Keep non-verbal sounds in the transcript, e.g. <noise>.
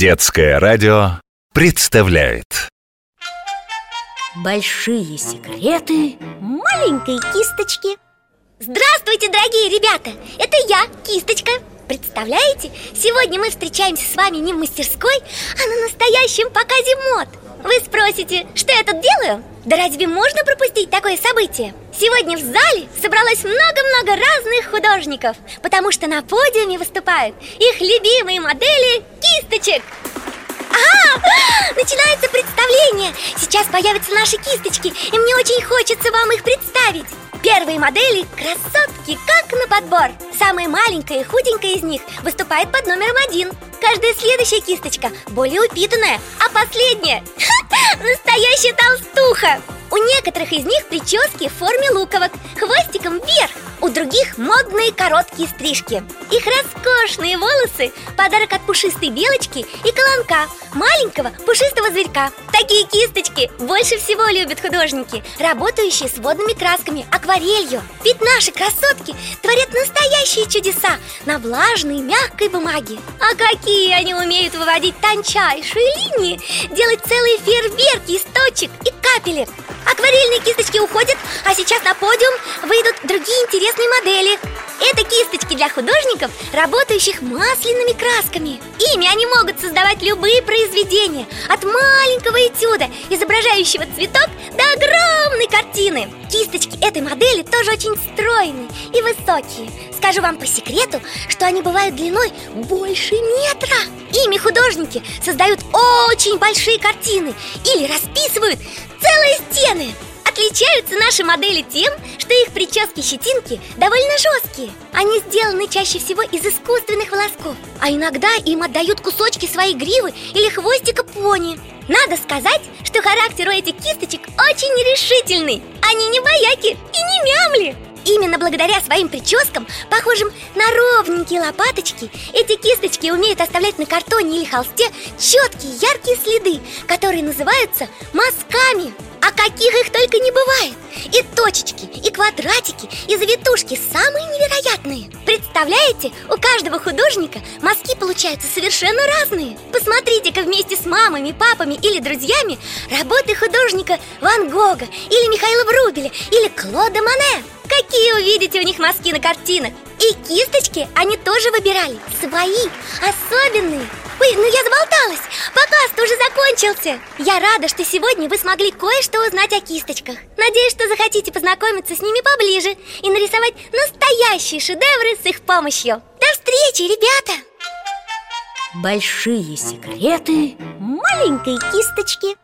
Детское радио представляет. Большие секреты маленькой кисточки. Здравствуйте, дорогие ребята! Это я, Кисточка. Представляете, сегодня мы встречаемся с вами не в мастерской, а на настоящем показе мод Вы спросите, что я тут делаю? Да разве можно пропустить такое событие? Сегодня в зале собралось много-много разных художников Потому что на подиуме выступают их любимые модели кисточек Ага! <gasps> Начинается представление! Сейчас появятся наши кисточки, и мне очень хочется вам их представить Первые модели – красотки, как на подбор Самая маленькая и худенькая из них выступает под номером один. Каждая следующая кисточка более упитанная А последняя – <laughs> настоящая толстуха У некоторых из них прически в форме луковок Хвостиком вверх у других модные короткие стрижки. Их роскошные волосы – подарок от пушистой белочки и колонка Маленького пушистого зверька. Такие кисточки больше всего любят художники Работающие с водными красками, акварелью. Ведь наши красотки творят настоящие чудеса На влажной мягкой бумаге. А какие они умеют выводить тончайшие линии Делать целые фейерверки из точек и капелек Акварельные кисточки уходят, а сейчас на подиум выйдут другие интересные модели. Это кисточки для художников, работающих масляными красками. Ими они могут создавать любые произведения От маленького этюда, изображающего цветок, до огромной картины. Кисточки этой модели тоже очень стройные и высокие. Скажу вам по секрету, что они бывают длиной больше метра. Ими художники создают очень большие картины Или расписывают целые стены. Отличаются наши модели тем, что их прически-щетинки довольно жесткие. Они сделаны чаще всего из искусственных волосков. А иногда им отдают кусочки своей гривы или хвостика пони. Надо сказать, что характер у этих кисточек очень решительный. Они не бояки и не мямли. Именно благодаря своим прическам, похожим на ровненькие лопаточки, эти кисточки умеют оставлять на картоне или холсте четкие яркие следы, которые называются мазками. А каких их только не бывает. И точечки, и квадратики, и завитушки самые невероятные. Представляете, у каждого художника мазки получаются совершенно разные. Посмотрите-ка вместе с мамами, папами или друзьями Работы художника Ван Гога Или Михаила Врубеля Или Клода Мане Какие увидите у них мазки на картинах И кисточки они тоже выбирали. Свои, особенные. Ой, ну я заболталась. Показ-то уже закончился. Я рада, что сегодня вы смогли кое-что узнать о кисточках. Надеюсь, что захотите познакомиться с ними поближе И нарисовать настоящие шедевры с их помощью. До встречи, ребята! Большие секреты маленькой кисточки